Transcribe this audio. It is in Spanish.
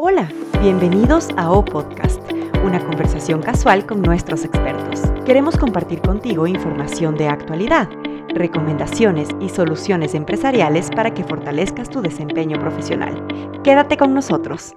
Hola, bienvenidos a O Podcast, una conversación casual con nuestros expertos. Queremos compartir contigo información de actualidad, recomendaciones y soluciones empresariales para que fortalezcas tu desempeño profesional. Quédate con nosotros.